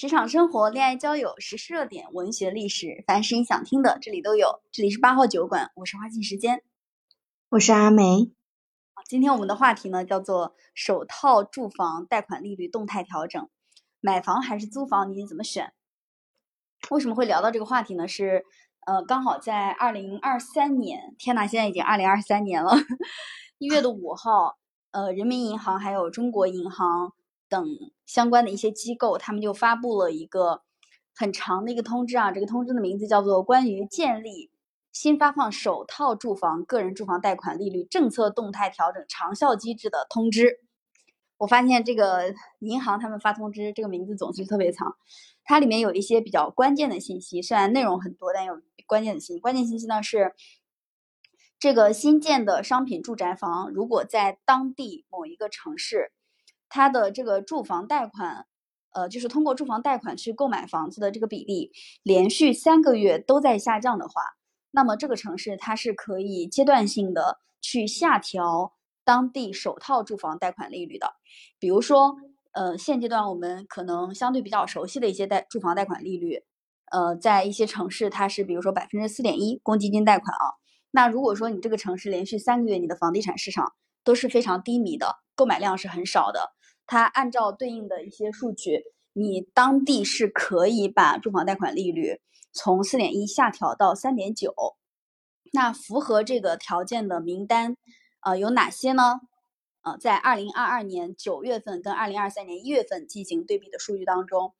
职场生活、恋爱交友、时事热点、文学历史，凡是你想听的，这里都有。这里是八号酒馆，我是花信时间，我是阿梅。今天我们的话题呢，叫做首套住房贷款利率动态调整，买房还是租房，你怎么选？为什么会聊到这个话题呢？是呃，刚好在二零二三年，天呐，现在已经二零二三年了，一月的五号，呃，人民银行还有中国银行。等相关的一些机构，他们就发布了一个很长的一个通知啊，这个通知的名字叫做《关于建立新发放首套住房个人住房贷款利率政策动态调整长效机制的通知》。我发现这个银行他们发通知，这个名字总是特别长，它里面有一些比较关键的信息，虽然内容很多，但有关键的信息。关键信息呢是，这个新建的商品住宅房，如果在当地某一个城市。它的这个住房贷款，呃，就是通过住房贷款去购买房子的这个比例，连续三个月都在下降的话，那么这个城市它是可以阶段性的去下调当地首套住房贷款利率的。比如说，呃，现阶段我们可能相对比较熟悉的一些贷住房贷款利率，呃，在一些城市它是比如说百分之四点一公积金贷款啊。那如果说你这个城市连续三个月你的房地产市场都是非常低迷的，购买量是很少的。它按照对应的一些数据，你当地是可以把住房贷款利率从四点一下调到三点九。那符合这个条件的名单，呃，有哪些呢？呃，在二零二二年九月份跟二零二三年一月份进行对比的数据当中，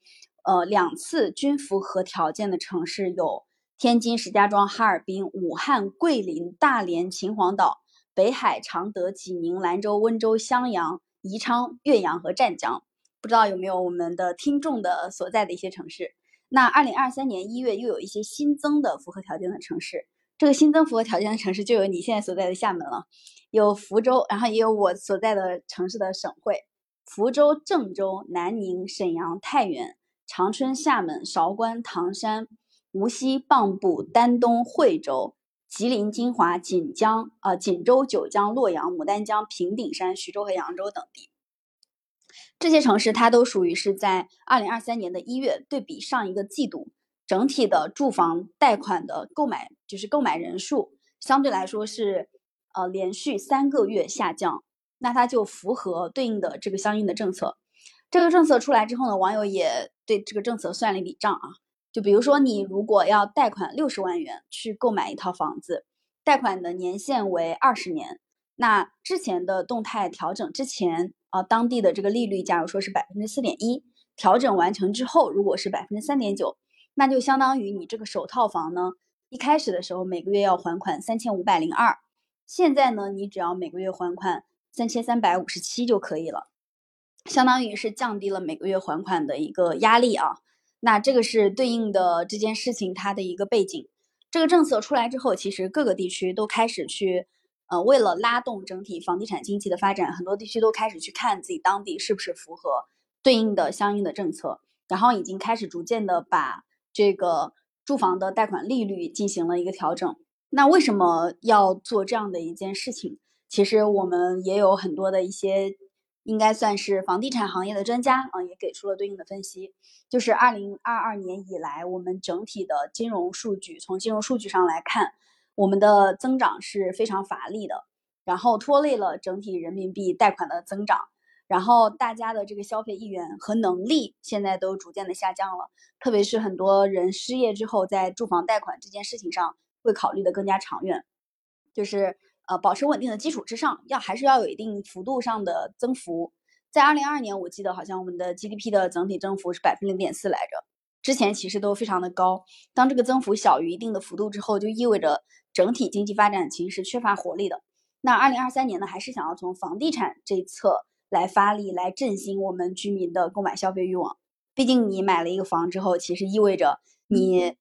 呃，两次均符合条件的城市有天津、石家庄、哈尔滨、武汉、桂林、大连、秦皇岛、北海、常德、济宁、兰州、温州、襄阳。宜昌、岳阳和湛江，不知道有没有我们的听众的所在的一些城市。那二零二三年一月又有一些新增的符合条件的城市，这个新增符合条件的城市就有你现在所在的厦门了，有福州，然后也有我所在的城市的省会：福州、郑州、南宁、沈阳、太原、长春、厦门、韶关、唐山、无锡、蚌埠、丹东、惠州。吉林、金华、锦江、啊锦州、九江、洛阳、牡丹江、平顶山、徐州和扬州等地，这些城市它都属于是在二零二三年的一月对比上一个季度，整体的住房贷款的购买就是购买人数相对来说是呃连续三个月下降，那它就符合对应的这个相应的政策。这个政策出来之后呢，网友也对这个政策算了一笔账啊。就比如说，你如果要贷款六十万元去购买一套房子，贷款的年限为二十年，那之前的动态调整之前啊，当地的这个利率，假如说是百分之四点一，调整完成之后，如果是百分之三点九，那就相当于你这个首套房呢，一开始的时候每个月要还款三千五百零二，现在呢，你只要每个月还款三千三百五十七就可以了，相当于是降低了每个月还款的一个压力啊。那这个是对应的这件事情它的一个背景。这个政策出来之后，其实各个地区都开始去，呃，为了拉动整体房地产经济的发展，很多地区都开始去看自己当地是不是符合对应的相应的政策，然后已经开始逐渐的把这个住房的贷款利率进行了一个调整。那为什么要做这样的一件事情？其实我们也有很多的一些。应该算是房地产行业的专家啊，也给出了对应的分析。就是二零二二年以来，我们整体的金融数据，从金融数据上来看，我们的增长是非常乏力的，然后拖累了整体人民币贷款的增长，然后大家的这个消费意愿和能力现在都逐渐的下降了。特别是很多人失业之后，在住房贷款这件事情上会考虑的更加长远，就是。呃，保持稳定的基础之上，要还是要有一定幅度上的增幅。在二零二二年，我记得好像我们的 GDP 的整体增幅是百分之零点四来着，之前其实都非常的高。当这个增幅小于一定的幅度之后，就意味着整体经济发展其实是缺乏活力的。那二零二三年呢，还是想要从房地产这一侧来发力，来振兴我们居民的购买消费欲望。毕竟你买了一个房之后，其实意味着你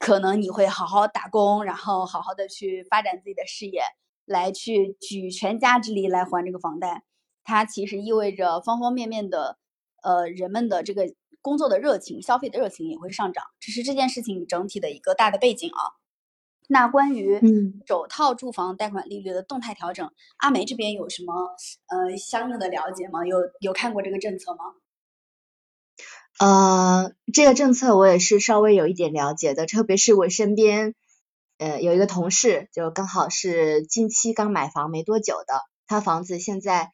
可能你会好好打工，然后好好的去发展自己的事业。来去举全家之力来还这个房贷，它其实意味着方方面面的，呃，人们的这个工作的热情、消费的热情也会上涨，这是这件事情整体的一个大的背景啊。那关于首套住房贷款利率的动态调整，阿梅这边有什么呃相应的了解吗？有有看过这个政策吗？呃，这个政策我也是稍微有一点了解的，特别是我身边呃有一个同事，就刚好是近期刚买房没多久的，他房子现在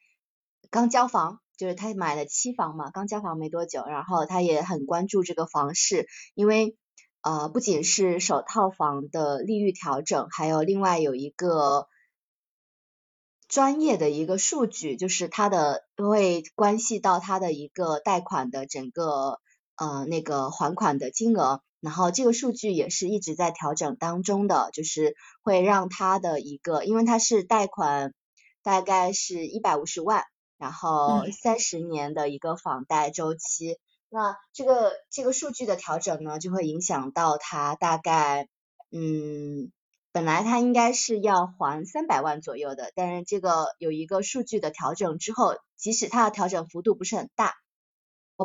刚交房，就是他买了期房嘛，刚交房没多久，然后他也很关注这个房市，因为呃不仅是首套房的利率调整，还有另外有一个。专业的一个数据，就是它的会关系到它的一个贷款的整个呃那个还款的金额，然后这个数据也是一直在调整当中的，就是会让它的一个，因为它是贷款大概是一百五十万，然后三十年的一个房贷周期，那这个这个数据的调整呢，就会影响到它大概嗯。本来他应该是要还三百万左右的，但是这个有一个数据的调整之后，即使它的调整幅度不是很大，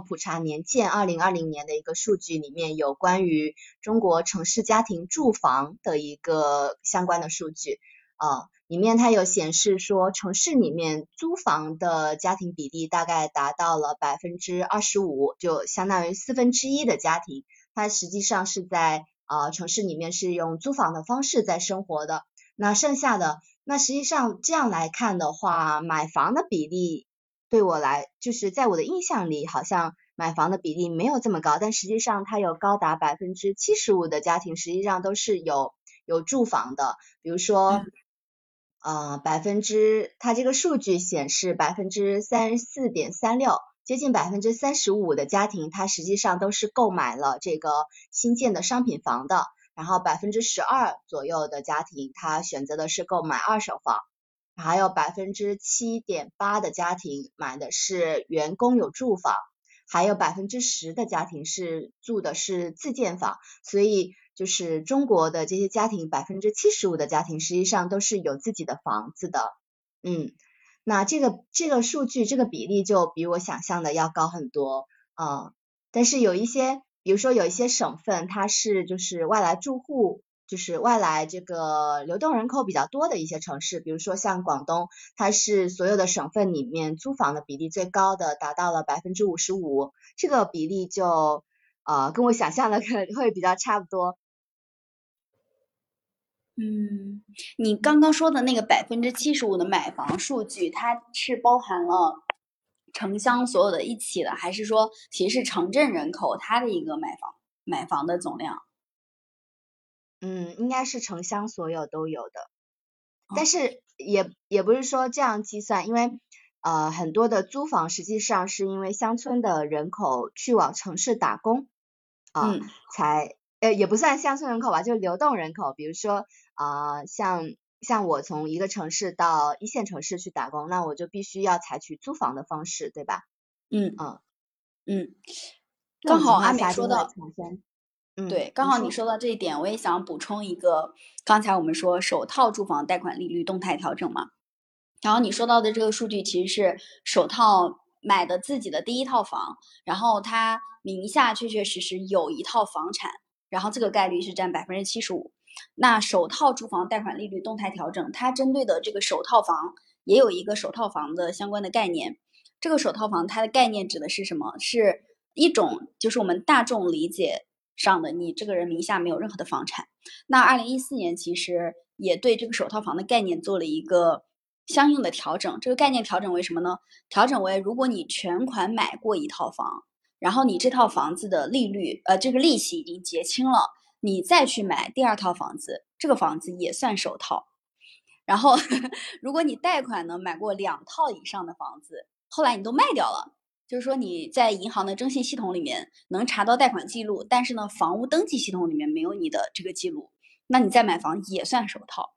普查年鉴二零二零年的一个数据里面有关于中国城市家庭住房的一个相关的数据啊，里面它有显示说城市里面租房的家庭比例大概达到了百分之二十五，就相当于四分之一的家庭，它实际上是在。啊，城市里面是用租房的方式在生活的，那剩下的，那实际上这样来看的话，买房的比例对我来，就是在我的印象里，好像买房的比例没有这么高，但实际上它有高达百分之七十五的家庭实际上都是有有住房的，比如说，呃，百分之，它这个数据显示百分之三十四点三六。接近百分之三十五的家庭，它实际上都是购买了这个新建的商品房的。然后百分之十二左右的家庭，他选择的是购买二手房。还有百分之七点八的家庭买的是员工有住房，还有百分之十的家庭是住的是自建房。所以就是中国的这些家庭，百分之七十五的家庭实际上都是有自己的房子的。嗯。那这个这个数据这个比例就比我想象的要高很多啊，但是有一些，比如说有一些省份，它是就是外来住户，就是外来这个流动人口比较多的一些城市，比如说像广东，它是所有的省份里面租房的比例最高的，达到了百分之五十五，这个比例就呃跟我想象的 可能会比较差不多。嗯，你刚刚说的那个百分之七十五的买房数据，它是包含了城乡所有的一起的，还是说其实是城镇人口它的一个买房买房的总量？嗯，应该是城乡所有都有的，但是也也不是说这样计算，因为呃很多的租房实际上是因为乡村的人口去往城市打工啊，才呃也不算乡村人口吧，就流动人口，比如说。啊，像像我从一个城市到一线城市去打工，那我就必须要采取租房的方式，对吧？嗯嗯嗯，刚好阿美说到，嗯，对，刚好你说到这一点，我也想补充一个，刚才我们说首套住房贷款利率动态调整嘛，然后你说到的这个数据其实是首套买的自己的第一套房，然后他名下确确实实有一套房产，然后这个概率是占百分之七十五。那首套住房贷款利率动态调整，它针对的这个首套房也有一个首套房的相关的概念。这个首套房它的概念指的是什么？是一种就是我们大众理解上的你这个人名下没有任何的房产。那二零一四年其实也对这个首套房的概念做了一个相应的调整。这个概念调整为什么呢？调整为如果你全款买过一套房，然后你这套房子的利率呃这个利息已经结清了。你再去买第二套房子，这个房子也算首套。然后，如果你贷款呢买过两套以上的房子，后来你都卖掉了，就是说你在银行的征信系统里面能查到贷款记录，但是呢，房屋登记系统里面没有你的这个记录，那你再买房也算首套。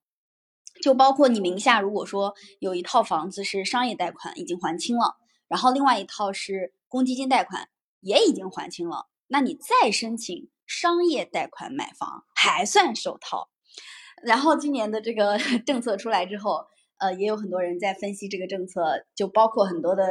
就包括你名下如果说有一套房子是商业贷款已经还清了，然后另外一套是公积金贷款也已经还清了，那你再申请。商业贷款买房还算首套，然后今年的这个 政策出来之后，呃，也有很多人在分析这个政策，就包括很多的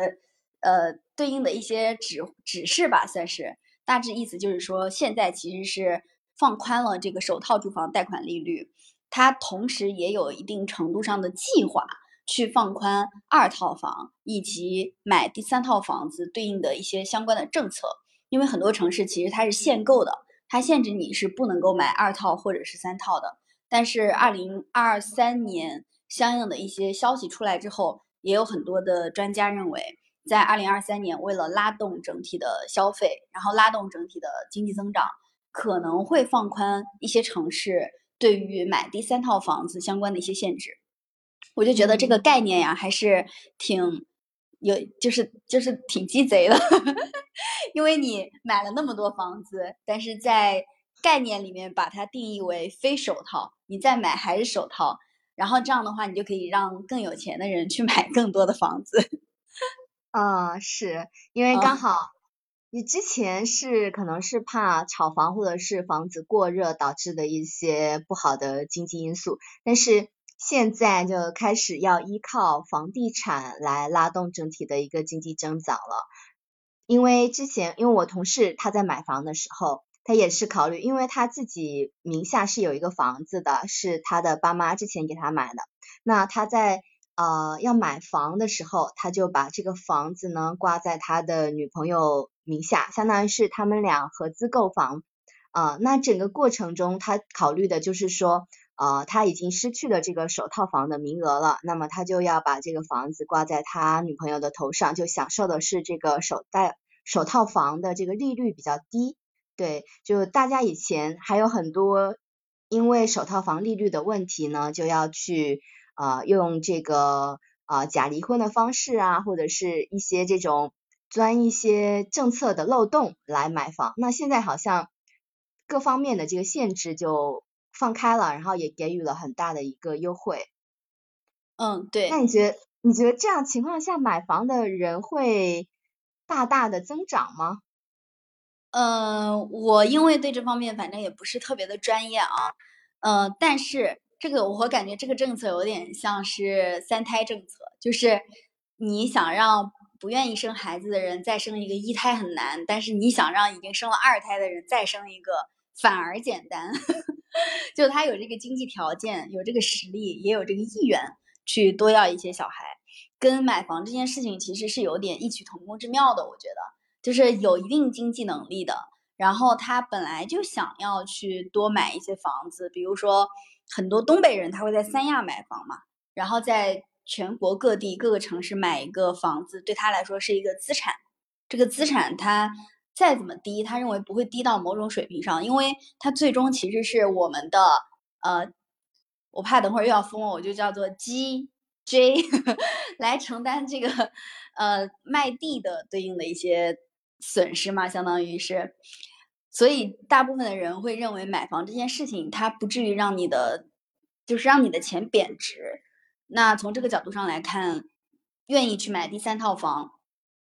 呃对应的一些指指示吧，算是大致意思就是说，现在其实是放宽了这个首套住房贷款利率，它同时也有一定程度上的计划去放宽二套房以及买第三套房子对应的一些相关的政策。因为很多城市其实它是限购的，它限制你是不能够买二套或者是三套的。但是二零二三年相应的一些消息出来之后，也有很多的专家认为，在二零二三年为了拉动整体的消费，然后拉动整体的经济增长，可能会放宽一些城市对于买第三套房子相关的一些限制。我就觉得这个概念呀，还是挺有，就是就是挺鸡贼的，因为你买了那么多房子，但是在概念里面把它定义为非首套，你再买还是首套，然后这样的话，你就可以让更有钱的人去买更多的房子。啊，是因为刚好你之前是可能是怕炒房或者是房子过热导致的一些不好的经济因素，但是现在就开始要依靠房地产来拉动整体的一个经济增长了。因为之前因为我同事他在买房的时候。他也是考虑，因为他自己名下是有一个房子的，是他的爸妈之前给他买的。那他在呃要买房的时候，他就把这个房子呢挂在他的女朋友名下，相当于是他们俩合资购房。啊，那整个过程中，他考虑的就是说，呃，他已经失去了这个首套房的名额了，那么他就要把这个房子挂在他女朋友的头上，就享受的是这个首贷首套房的这个利率比较低。对，就大家以前还有很多因为首套房利率的问题呢，就要去啊用这个啊假离婚的方式啊，或者是一些这种钻一些政策的漏洞来买房。那现在好像各方面的这个限制就放开了，然后也给予了很大的一个优惠。嗯，对。那你觉得你觉得这样情况下买房的人会大大的增长吗？嗯，我因为对这方面反正也不是特别的专业啊，呃，但是这个我感觉这个政策有点像是三胎政策，就是你想让不愿意生孩子的人再生一个一胎很难，但是你想让已经生了二胎的人再生一个反而简单，就他有这个经济条件，有这个实力，也有这个意愿去多要一些小孩，跟买房这件事情其实是有点异曲同工之妙的，我觉得。就是有一定经济能力的，然后他本来就想要去多买一些房子，比如说很多东北人他会在三亚买房嘛，然后在全国各地各个城市买一个房子，对他来说是一个资产。这个资产他再怎么低，他认为不会低到某种水平上，因为他最终其实是我们的呃，我怕等会儿又要封我，我就叫做 G J 来承担这个呃卖地的对应的一些。损失嘛，相当于是，所以大部分的人会认为买房这件事情，它不至于让你的，就是让你的钱贬值。那从这个角度上来看，愿意去买第三套房，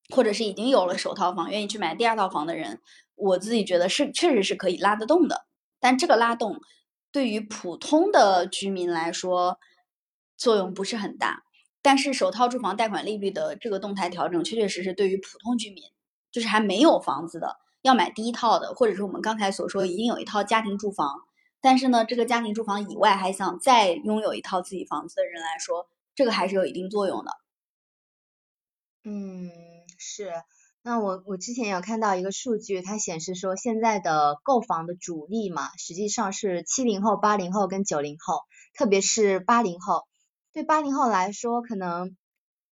或者是已经有了首套房，愿意去买第二套房的人，我自己觉得是确实是可以拉得动的。但这个拉动对于普通的居民来说，作用不是很大。但是首套住房贷款利率的这个动态调整，确确实实对于普通居民。就是还没有房子的，要买第一套的，或者是我们刚才所说已经有一套家庭住房，但是呢，这个家庭住房以外还想再拥有一套自己房子的人来说，这个还是有一定作用的。嗯，是。那我我之前有看到一个数据，它显示说现在的购房的主力嘛，实际上是七零后、八零后跟九零后，特别是八零后。对八零后来说，可能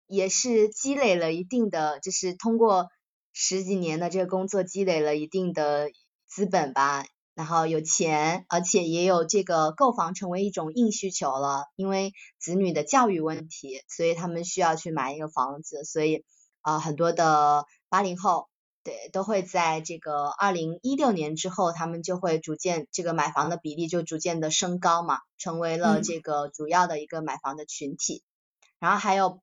也是积累了一定的，就是通过。十几年的这个工作积累了一定的资本吧，然后有钱，而且也有这个购房成为一种硬需求了，因为子女的教育问题，所以他们需要去买一个房子，所以啊很多的八零后对都会在这个二零一六年之后，他们就会逐渐这个买房的比例就逐渐的升高嘛，成为了这个主要的一个买房的群体，然后还有。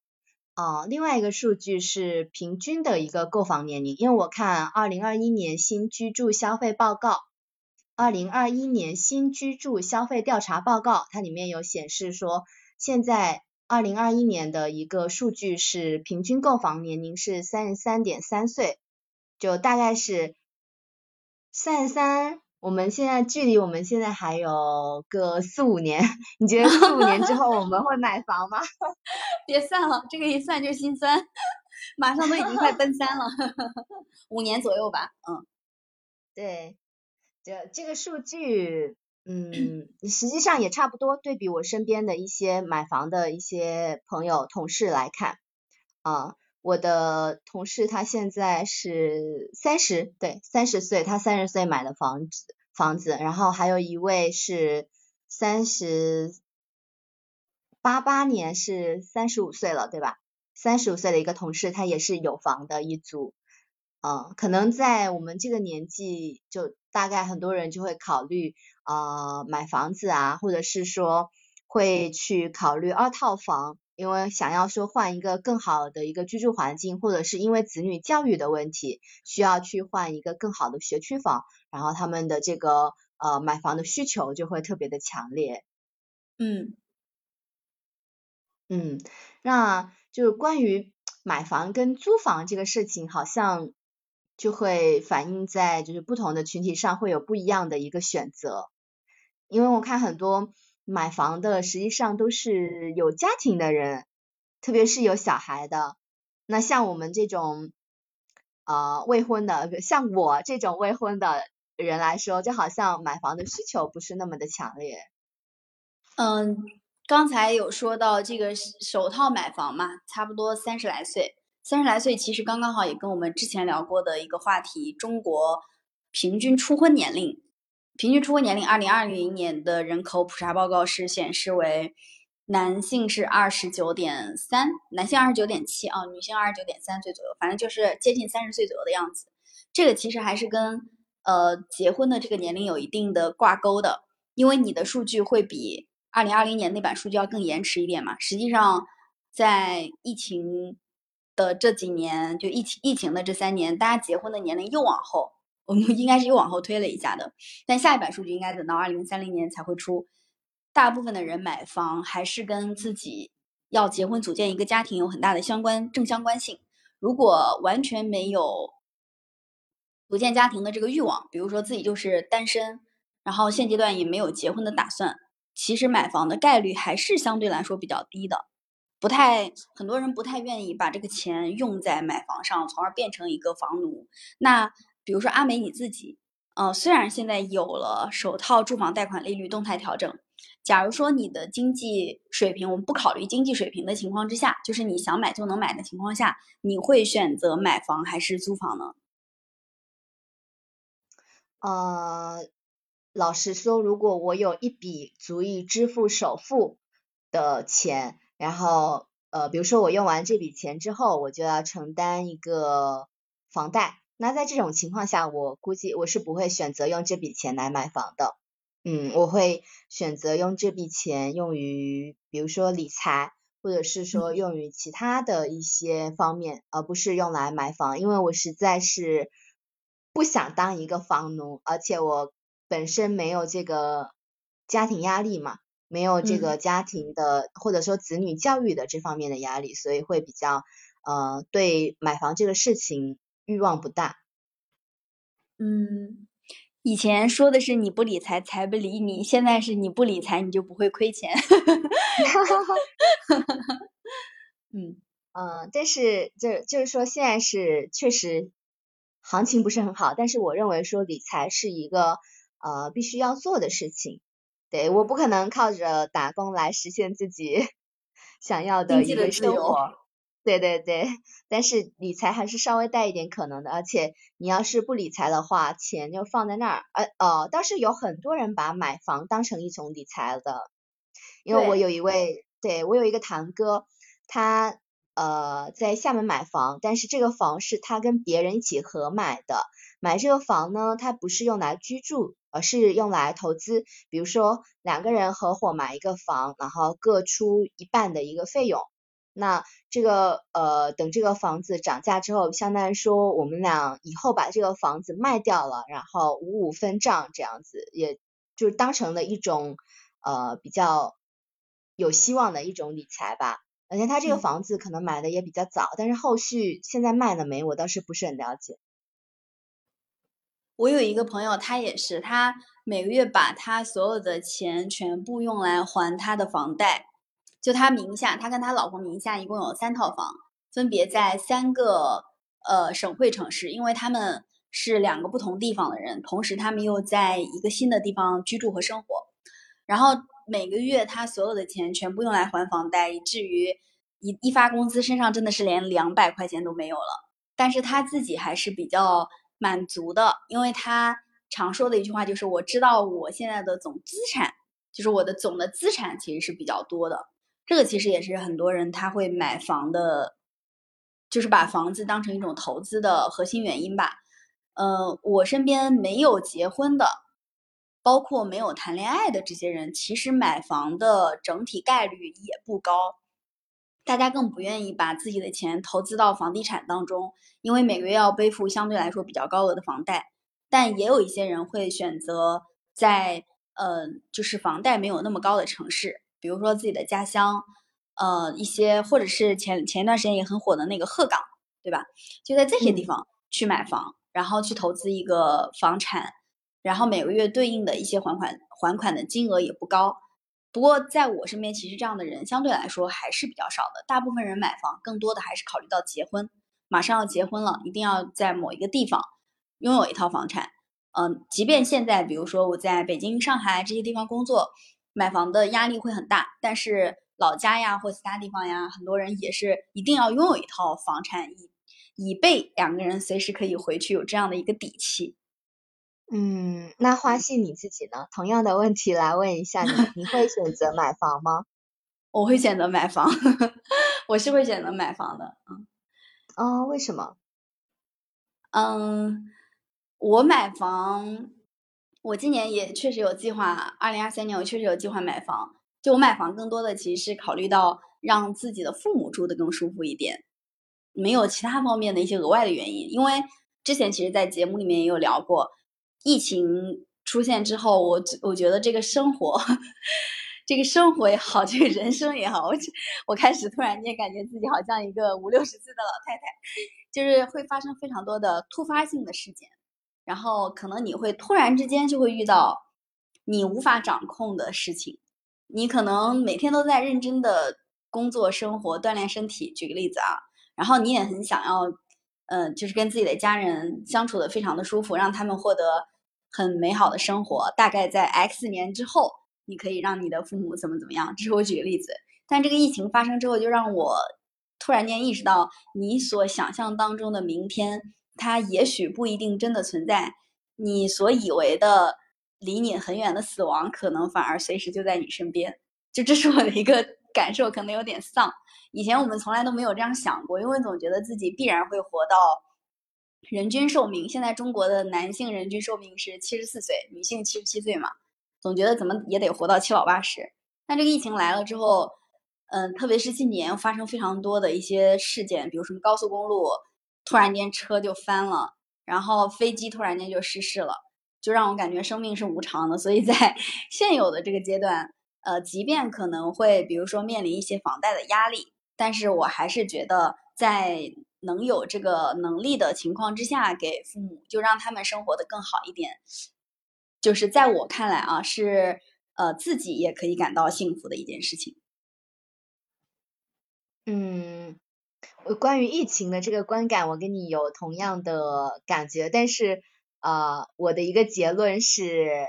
哦，另外一个数据是平均的一个购房年龄，因为我看二零二一年新居住消费报告，二零二一年新居住消费调查报告，它里面有显示说，现在二零二一年的一个数据是平均购房年龄是三十三点三岁，就大概是三十三。我们现在距离我们现在还有个四五年，你觉得四五年之后我们会买房吗？别算了，这个一算就心酸，马上都已经快奔三了，五年左右吧，嗯。对，这这个数据，嗯，实际上也差不多。对比我身边的一些买房的一些朋友、同事来看，啊，我的同事他现在是三十，对，三十岁，他三十岁买的房子，房子，然后还有一位是三十八八年是三十五岁了，对吧？三十五岁的一个同事，他也是有房的一组。嗯，可能在我们这个年纪，就大概很多人就会考虑呃买房子啊，或者是说会去考虑二套房，因为想要说换一个更好的一个居住环境，或者是因为子女教育的问题，需要去换一个更好的学区房，然后他们的这个呃买房的需求就会特别的强烈。嗯嗯，那就是关于买房跟租房这个事情，好像。就会反映在就是不同的群体上会有不一样的一个选择，因为我看很多买房的实际上都是有家庭的人，特别是有小孩的。那像我们这种呃未婚的，像我这种未婚的人来说，就好像买房的需求不是那么的强烈。嗯，刚才有说到这个首套买房嘛，差不多三十来岁。三十来岁其实刚刚好，也跟我们之前聊过的一个话题，中国平均初婚年龄，平均初婚年龄，二零二零年的人口普查报告是显示为男性是二十九点三，男性二十九点七啊，女性二十九点三岁左右，反正就是接近三十岁左右的样子。这个其实还是跟呃结婚的这个年龄有一定的挂钩的，因为你的数据会比二零二零年那版数据要更延迟一点嘛。实际上在疫情。的这几年，就疫情疫情的这三年，大家结婚的年龄又往后，我们 应该是又往后推了一下的。但下一版数据应该等到二零三零年才会出。大部分的人买房还是跟自己要结婚组建一个家庭有很大的相关正相关性。如果完全没有组建家庭的这个欲望，比如说自己就是单身，然后现阶段也没有结婚的打算，其实买房的概率还是相对来说比较低的。不太，很多人不太愿意把这个钱用在买房上，从而变成一个房奴。那比如说阿美你自己，呃，虽然现在有了首套住房贷款利率动态调整，假如说你的经济水平，我们不考虑经济水平的情况之下，就是你想买就能买的情况下，你会选择买房还是租房呢？呃，老实说，如果我有一笔足以支付首付的钱。然后，呃，比如说我用完这笔钱之后，我就要承担一个房贷。那在这种情况下，我估计我是不会选择用这笔钱来买房的。嗯，我会选择用这笔钱用于，比如说理财，或者是说用于其他的一些方面，而不是用来买房。因为我实在是不想当一个房奴，而且我本身没有这个家庭压力嘛。没有这个家庭的或者说子女教育的这方面的压力，所以会比较呃对买房这个事情欲望不大。嗯，以前说的是你不理财财不理你，现在是你不理财你就不会亏钱。嗯 嗯，但是就就是说现在是确实行情不是很好，但是我认为说理财是一个呃必须要做的事情。对，我不可能靠着打工来实现自己想要的一个生活。对对对，但是理财还是稍微带一点可能的，而且你要是不理财的话，钱就放在那儿。呃哦，倒是有很多人把买房当成一种理财的，因为我有一位，对我有一个堂哥，他呃在厦门买房，但是这个房是他跟别人一起合买的。买这个房呢，他不是用来居住，而是用来投资。比如说两个人合伙买一个房，然后各出一半的一个费用。那这个呃，等这个房子涨价之后，相当于说我们俩以后把这个房子卖掉了，然后五五分账这样子，也就是当成了一种呃比较有希望的一种理财吧。而且他这个房子可能买的也比较早，但是后续现在卖了没，我倒是不是很了解。我有一个朋友，他也是，他每个月把他所有的钱全部用来还他的房贷。就他名下，他跟他老婆名下一共有三套房，分别在三个呃省会城市。因为他们是两个不同地方的人，同时他们又在一个新的地方居住和生活，然后每个月他所有的钱全部用来还房贷，以至于一一发工资身上真的是连两百块钱都没有了。但是他自己还是比较满足的，因为他常说的一句话就是：“我知道我现在的总资产，就是我的总的资产其实是比较多的。”这个其实也是很多人他会买房的，就是把房子当成一种投资的核心原因吧。呃，我身边没有结婚的，包括没有谈恋爱的这些人，其实买房的整体概率也不高。大家更不愿意把自己的钱投资到房地产当中，因为每个月要背负相对来说比较高额的房贷。但也有一些人会选择在呃，就是房贷没有那么高的城市，比如说自己的家乡，呃，一些或者是前前一段时间也很火的那个鹤岗，对吧？就在这些地方去买房，然后去投资一个房产，然后每个月对应的一些还款还款的金额也不高。不过，在我身边，其实这样的人相对来说还是比较少的。大部分人买房，更多的还是考虑到结婚，马上要结婚了，一定要在某一个地方拥有一套房产。嗯，即便现在，比如说我在北京、上海这些地方工作，买房的压力会很大，但是老家呀或其他地方呀，很多人也是一定要拥有一套房产，以以备两个人随时可以回去，有这样的一个底气。嗯，那花信你自己呢？同样的问题来问一下你，你会选择买房吗？我会选择买房，我是会选择买房的。嗯，哦，为什么？嗯，我买房，我今年也确实有计划，二零二三年我确实有计划买房。就我买房更多的其实是考虑到让自己的父母住的更舒服一点，没有其他方面的一些额外的原因。因为之前其实，在节目里面也有聊过。疫情出现之后，我我觉得这个生活，这个生活也好，这个人生也好，我我开始突然间感觉自己好像一个五六十岁的老太太，就是会发生非常多的突发性的事件，然后可能你会突然之间就会遇到你无法掌控的事情，你可能每天都在认真的工作、生活、锻炼身体。举个例子啊，然后你也很想要。嗯，就是跟自己的家人相处的非常的舒服，让他们获得很美好的生活。大概在 X 年之后，你可以让你的父母怎么怎么样？这是我举个例子。但这个疫情发生之后，就让我突然间意识到，你所想象当中的明天，它也许不一定真的存在。你所以为的离你很远的死亡，可能反而随时就在你身边。就这是我的一个 感受，可能有点丧。以前我们从来都没有这样想过，因为总觉得自己必然会活到人均寿命。现在中国的男性人均寿命是七十四岁，女性七十七岁嘛，总觉得怎么也得活到七老八十。但这个疫情来了之后，嗯，特别是近年发生非常多的一些事件，比如什么高速公路突然间车就翻了，然后飞机突然间就失事了，就让我感觉生命是无常的。所以在 现有的这个阶段，呃，即便可能会比如说面临一些房贷的压力。但是我还是觉得，在能有这个能力的情况之下，给父母就让他们生活的更好一点，就是在我看来啊，是呃自己也可以感到幸福的一件事情。嗯，关于疫情的这个观感，我跟你有同样的感觉，但是呃，我的一个结论是，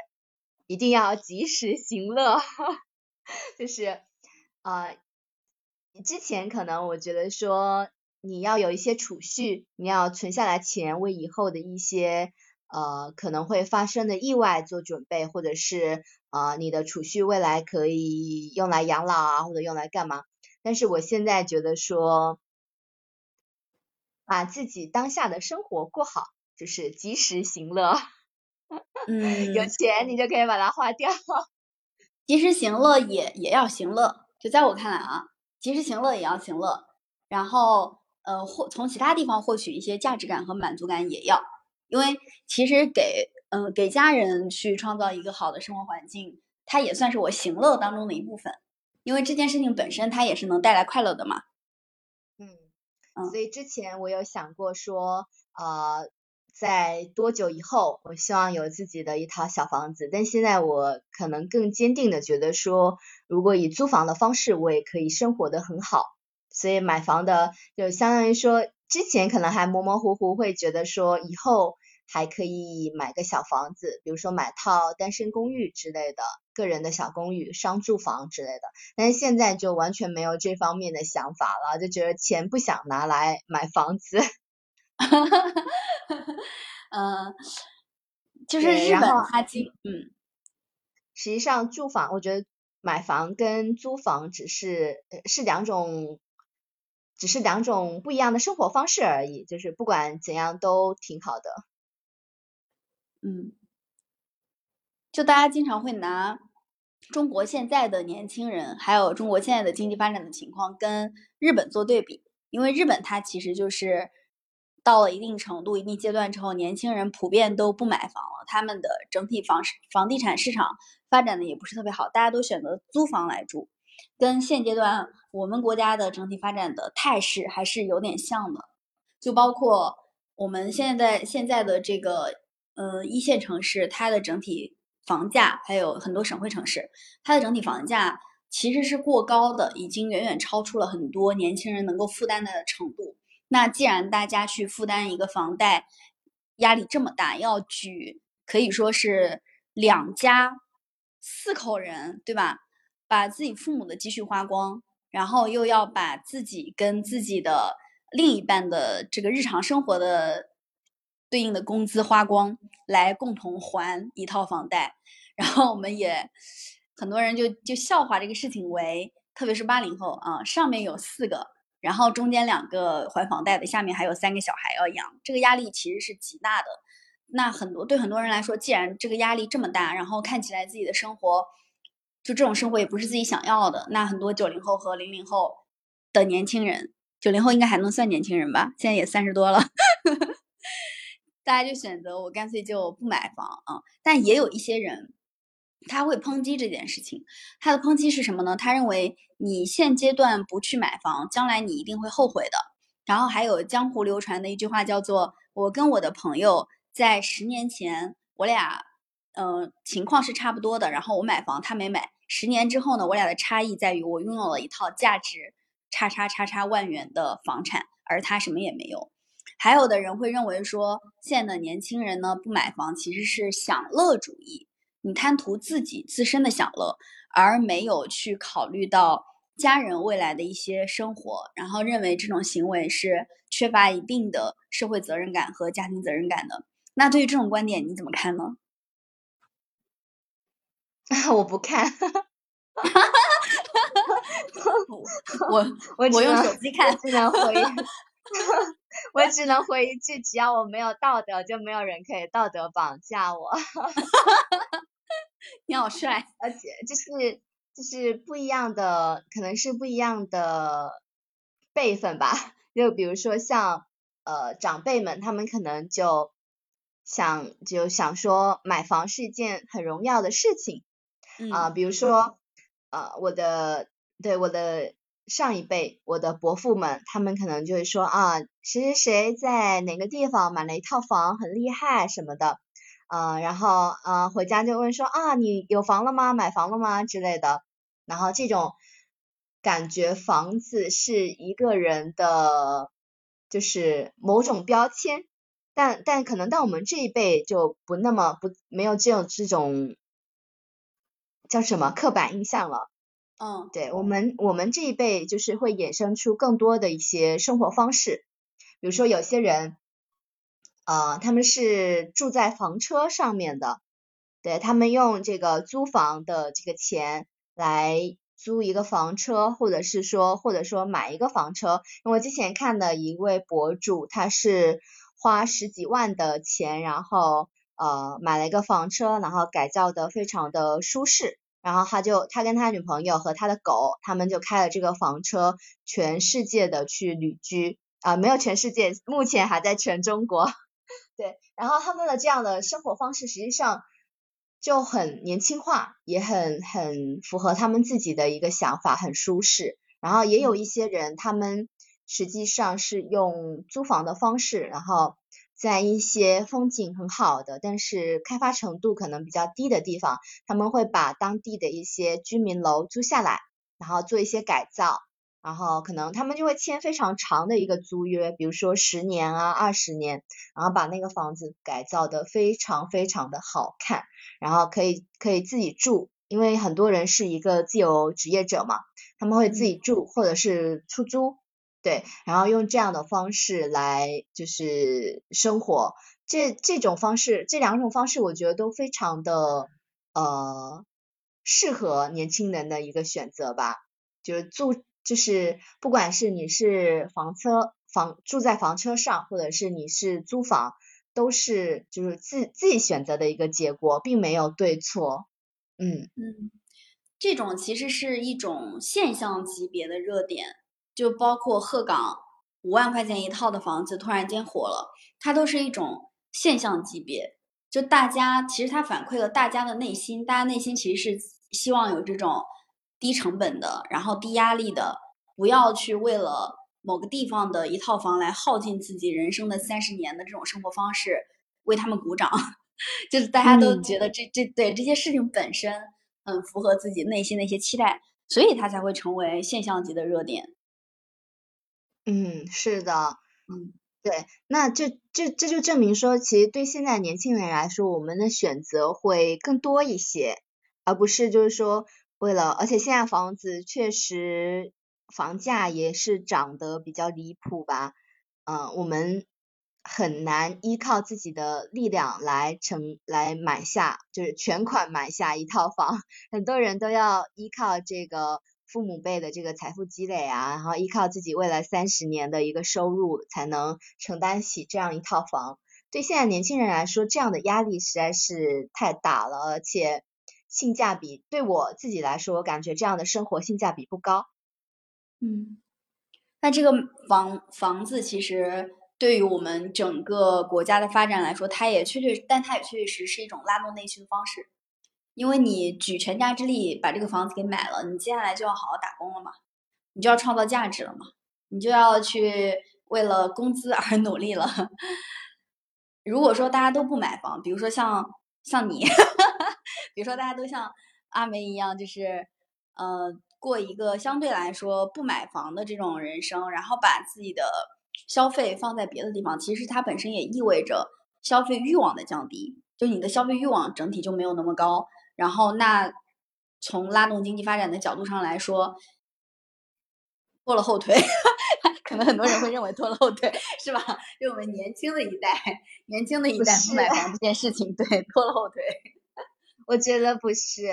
一定要及时行乐，就是啊。之前可能我觉得说你要有一些储蓄，你要存下来钱，为以后的一些呃可能会发生的意外做准备，或者是呃你的储蓄未来可以用来养老啊，或者用来干嘛？但是我现在觉得说，把自己当下的生活过好，就是及时行乐。嗯，有钱你就可以把它花掉。及时行乐也也要行乐，就在我看来啊。及时行乐也要行乐，然后呃获从其他地方获取一些价值感和满足感也要，因为其实给嗯给家人去创造一个好的生活环境，它也算是我行乐当中的一部分，因为这件事情本身它也是能带来快乐的嘛。嗯，所以之前我有想过说呃。在多久以后，我希望有自己的一套小房子。但现在我可能更坚定的觉得说，如果以租房的方式，我也可以生活的很好。所以买房的就相当于说，之前可能还模模糊糊会觉得说，以后还可以买个小房子，比如说买套单身公寓之类的，个人的小公寓、商住房之类的。但是现在就完全没有这方面的想法了，就觉得钱不想拿来买房子。嗯，就是日本它经嗯，实际上住房，我觉得买房跟租房只是是两种。只是两种不一样的生活方式而已，就是不管怎样都挺好的。嗯，就大家经常会拿中国现在的年轻人，还有中国现在的经济发展的情况跟日本做对比，因为日本它其实就是到了一定程度、一定阶段之后，年轻人普遍都不买房了，他们的整体房房地产市场发展的也不是特别好，大家都选择租房来住。跟现阶段我们国家的整体发展的态势还是有点像的，就包括我们现在现在的这个呃一线城市，它的整体房价，还有很多省会城市，它的整体房价其实是过高的，已经远远超出了很多年轻人能够负担的程度。那既然大家去负担一个房贷压力这么大，要举可以说是两家四口人，对吧？把自己父母的积蓄花光，然后又要把自己跟自己的另一半的这个日常生活的对应的工资花光，来共同还一套房贷。然后我们也很多人就就笑话这个事情为，特别是八零后啊，上面有四个，然后中间两个还房贷的，下面还有三个小孩要养，这个压力其实是极大的。那很多对很多人来说，既然这个压力这么大，然后看起来自己的生活。就这种生活也不是自己想要的。那很多九零后和零零后的年轻人，九零后应该还能算年轻人吧？现在也三十多了，大家就选择我干脆就不买房啊。但也有一些人，他会抨击这件事情。他的抨击是什么呢？他认为你现阶段不去买房，将来你一定会后悔的。然后还有江湖流传的一句话叫做：“我跟我的朋友在十年前，我俩。”嗯，情况是差不多的。然后我买房，他没买。十年之后呢，我俩的差异在于我拥有了一套价值叉叉叉叉万元的房产，而他什么也没有。还有的人会认为说，现在的年轻人呢不买房其实是享乐主义，你贪图自己自身的享乐，而没有去考虑到家人未来的一些生活，然后认为这种行为是缺乏一定的社会责任感和家庭责任感的。那对于这种观点你怎么看呢？啊 我不看，我我我用手机看，不能回，我只能回一句：只要我没有道德，就没有人可以道德绑架我。你好帅，而且就是就是不一样的，可能是不一样的辈分吧。就比如说像呃长辈们，他们可能就想就想说买房是一件很荣耀的事情。啊，比如说，呃，我的对我的上一辈，我的伯父们，他们可能就会说啊，谁谁谁在哪个地方买了一套房，很厉害什么的，啊，然后啊回家就问说啊，你有房了吗？买房了吗？之类的，然后这种感觉房子是一个人的，就是某种标签，但但可能到我们这一辈就不那么不没有这种这种。叫什么刻板印象了？嗯，对我们我们这一辈就是会衍生出更多的一些生活方式，比如说有些人，呃，他们是住在房车上面的，对他们用这个租房的这个钱来租一个房车，或者是说或者说买一个房车。我之前看的一位博主，他是花十几万的钱，然后呃买了一个房车，然后改造的非常的舒适。然后他就他跟他女朋友和他的狗，他们就开了这个房车，全世界的去旅居啊，没有全世界，目前还在全中国。对，然后他们的这样的生活方式实际上就很年轻化，也很很符合他们自己的一个想法，很舒适。然后也有一些人，他们实际上是用租房的方式，然后。在一些风景很好的，但是开发程度可能比较低的地方，他们会把当地的一些居民楼租下来，然后做一些改造，然后可能他们就会签非常长的一个租约，比如说十年啊、二十年，然后把那个房子改造的非常非常的好看，然后可以可以自己住，因为很多人是一个自由职业者嘛，他们会自己住或者是出租，对，然后用这样的方式来就是生活，这这种方式，这两种方式我觉得都非常的呃适合年轻人的一个选择吧，就是住。就是不管是你是房车房住在房车上，或者是你是租房，都是就是自自己选择的一个结果，并没有对错。嗯嗯，这种其实是一种现象级别的热点，就包括鹤岗五万块钱一套的房子突然间火了，它都是一种现象级别。就大家其实它反馈了大家的内心，大家内心其实是希望有这种。低成本的，然后低压力的，不要去为了某个地方的一套房来耗尽自己人生的三十年的这种生活方式，为他们鼓掌，就是大家都觉得这这对这些事情本身很符合自己内心的一些期待，所以它才会成为现象级的热点。嗯，是的，嗯，对，那这这这就证明说，其实对现在年轻人来说，我们的选择会更多一些，而不是就是说。为了，而且现在房子确实房价也是涨得比较离谱吧，嗯，我们很难依靠自己的力量来成来买下，就是全款买下一套房，很多人都要依靠这个父母辈的这个财富积累啊，然后依靠自己未来三十年的一个收入才能承担起这样一套房，对现在年轻人来说，这样的压力实在是太大了，而且。性价比对我自己来说，我感觉这样的生活性价比不高。嗯，那这个房房子其实对于我们整个国家的发展来说，它也确确，但它也确确实是一种拉动内需的方式。因为你举全家之力把这个房子给买了，你接下来就要好好打工了嘛，你就要创造价值了嘛，你就要去为了工资而努力了。如果说大家都不买房，比如说像像你。比如说，大家都像阿梅一样，就是，呃，过一个相对来说不买房的这种人生，然后把自己的消费放在别的地方，其实它本身也意味着消费欲望的降低，就你的消费欲望整体就没有那么高。然后，那从拉动经济发展的角度上来说，拖了后腿，可能很多人会认为拖了后腿，是吧？就我们年轻的一代，年轻的一代不买房这件事情，对，拖了后腿。我觉得不是，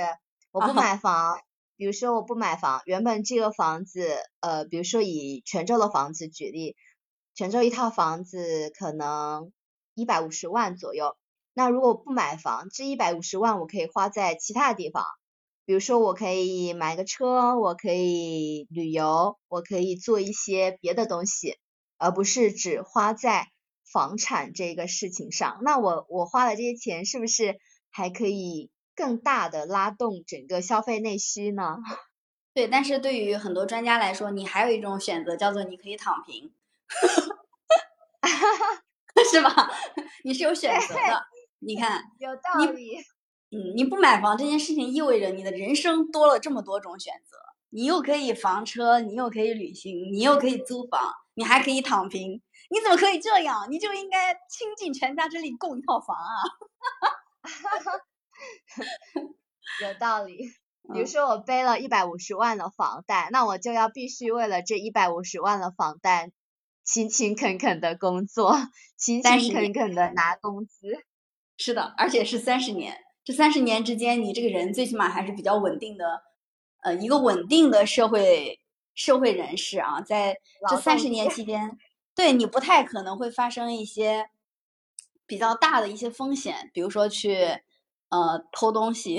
我不买房。比如说我不买房，原本这个房子，呃，比如说以泉州的房子举例，泉州一套房子可能一百五十万左右。那如果不买房，这一百五十万我可以花在其他的地方，比如说我可以买个车，我可以旅游，我可以做一些别的东西，而不是只花在房产这个事情上。那我我花了这些钱，是不是还可以？更大的拉动整个消费内需呢？对，但是对于很多专家来说，你还有一种选择叫做你可以躺平，是吧？你是有选择的。你看，有道理。嗯，你不买房这件事情意味着你的人生多了这么多种选择，你又可以房车，你又可以旅行，你又可以租房，你还可以躺平。你怎么可以这样？你就应该倾尽全家之力供一套房啊！有道理，比如说我背了一百五十万的房贷，那我就要必须为了这一百五十万的房贷勤勤恳恳的工作，勤勤恳恳的拿工资。是的，而且是三十年，这三十年之间，你这个人最起码还是比较稳定的，呃，一个稳定的社会社会人士啊，在这三十年期间，对你不太可能会发生一些比较大的一些风险，比如说去。呃，偷东西，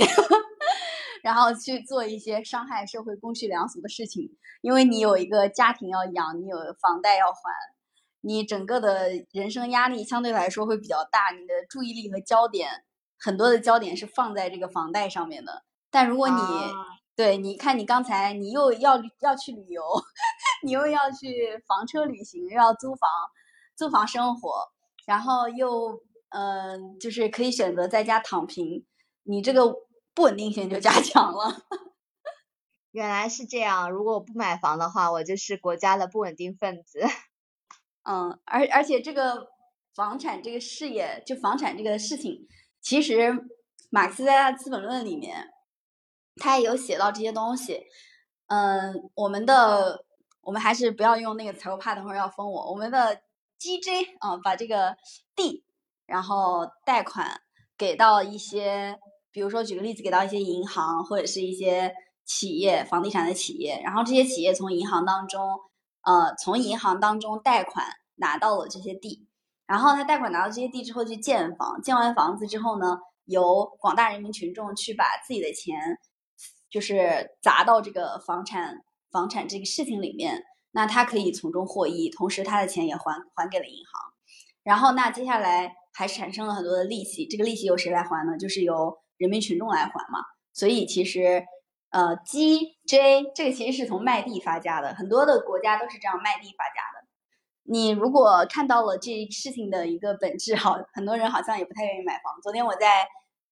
然后去做一些伤害社会公序良俗的事情，因为你有一个家庭要养，你有房贷要还，你整个的人生压力相对来说会比较大，你的注意力和焦点很多的焦点是放在这个房贷上面的。但如果你对，你看你刚才你又要要去旅游，你又要去房车旅行，又要租房租房生活，然后又。嗯，就是可以选择在家躺平，你这个不稳定性就加强了。原来是这样。如果我不买房的话，我就是国家的不稳定分子。嗯，而而且这个房产这个事业，就房产这个事情，其实马克思在他《资本论》里面，他也有写到这些东西。嗯，我们的我们还是不要用那个词，我怕等会儿要封我。我们的 GJ 啊，把这个地，然后贷款给到一些，比如说举个例子，给到一些银行或者是一些企业，房地产的企业，然后这些企业从银行当中，呃，从银行当中贷款拿到了这些地，然后他贷款拿到这些地之后去建房，建完房子之后呢，由广大人民群众去把自己的钱。就是砸到这个房产房产这个事情里面，那他可以从中获益，同时他的钱也还还给了银行。然后那接下来还产生了很多的利息，这个利息由谁来还呢？就是由人民群众来还嘛。所以其实呃，G J 这个其实是从卖地发家的，很多的国家都是这样卖地发家的。你如果看到了这事情的一个本质，好，很多人好像也不太愿意买房。昨天我在。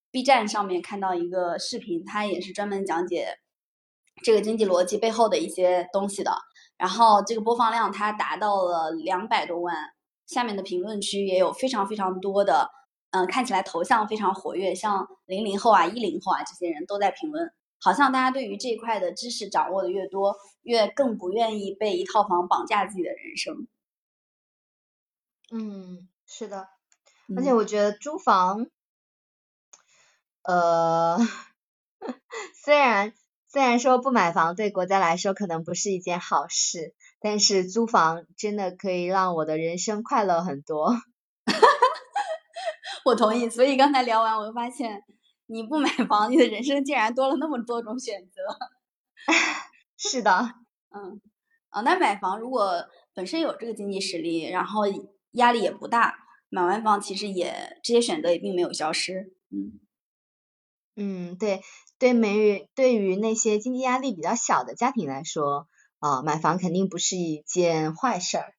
B 站上面看到一个视频，它也是专门讲解这个经济逻辑背后的一些东西的。然后这个播放量它达到了两百多万，下面的评论区也有非常非常多的，嗯，看起来头像非常活跃，像零零后啊、一零后啊这些人都在评论。好像大家对于这一块的知识掌握的越多，越更不愿意被一套房绑架自己的人生。嗯，是的，而且我觉得租房。呃，虽然虽然说不买房对国家来说可能不是一件好事，但是租房真的可以让我的人生快乐很多。我同意，所以刚才聊完，我就发现你不买房，你的人生竟然多了那么多种选择。是的，嗯，啊，那买房如果本身有这个经济实力，然后压力也不大，买完房其实也这些选择也并没有消失，嗯。嗯，对，对，美于对于那些经济压力比较小的家庭来说，啊，买房肯定不是一件坏事儿。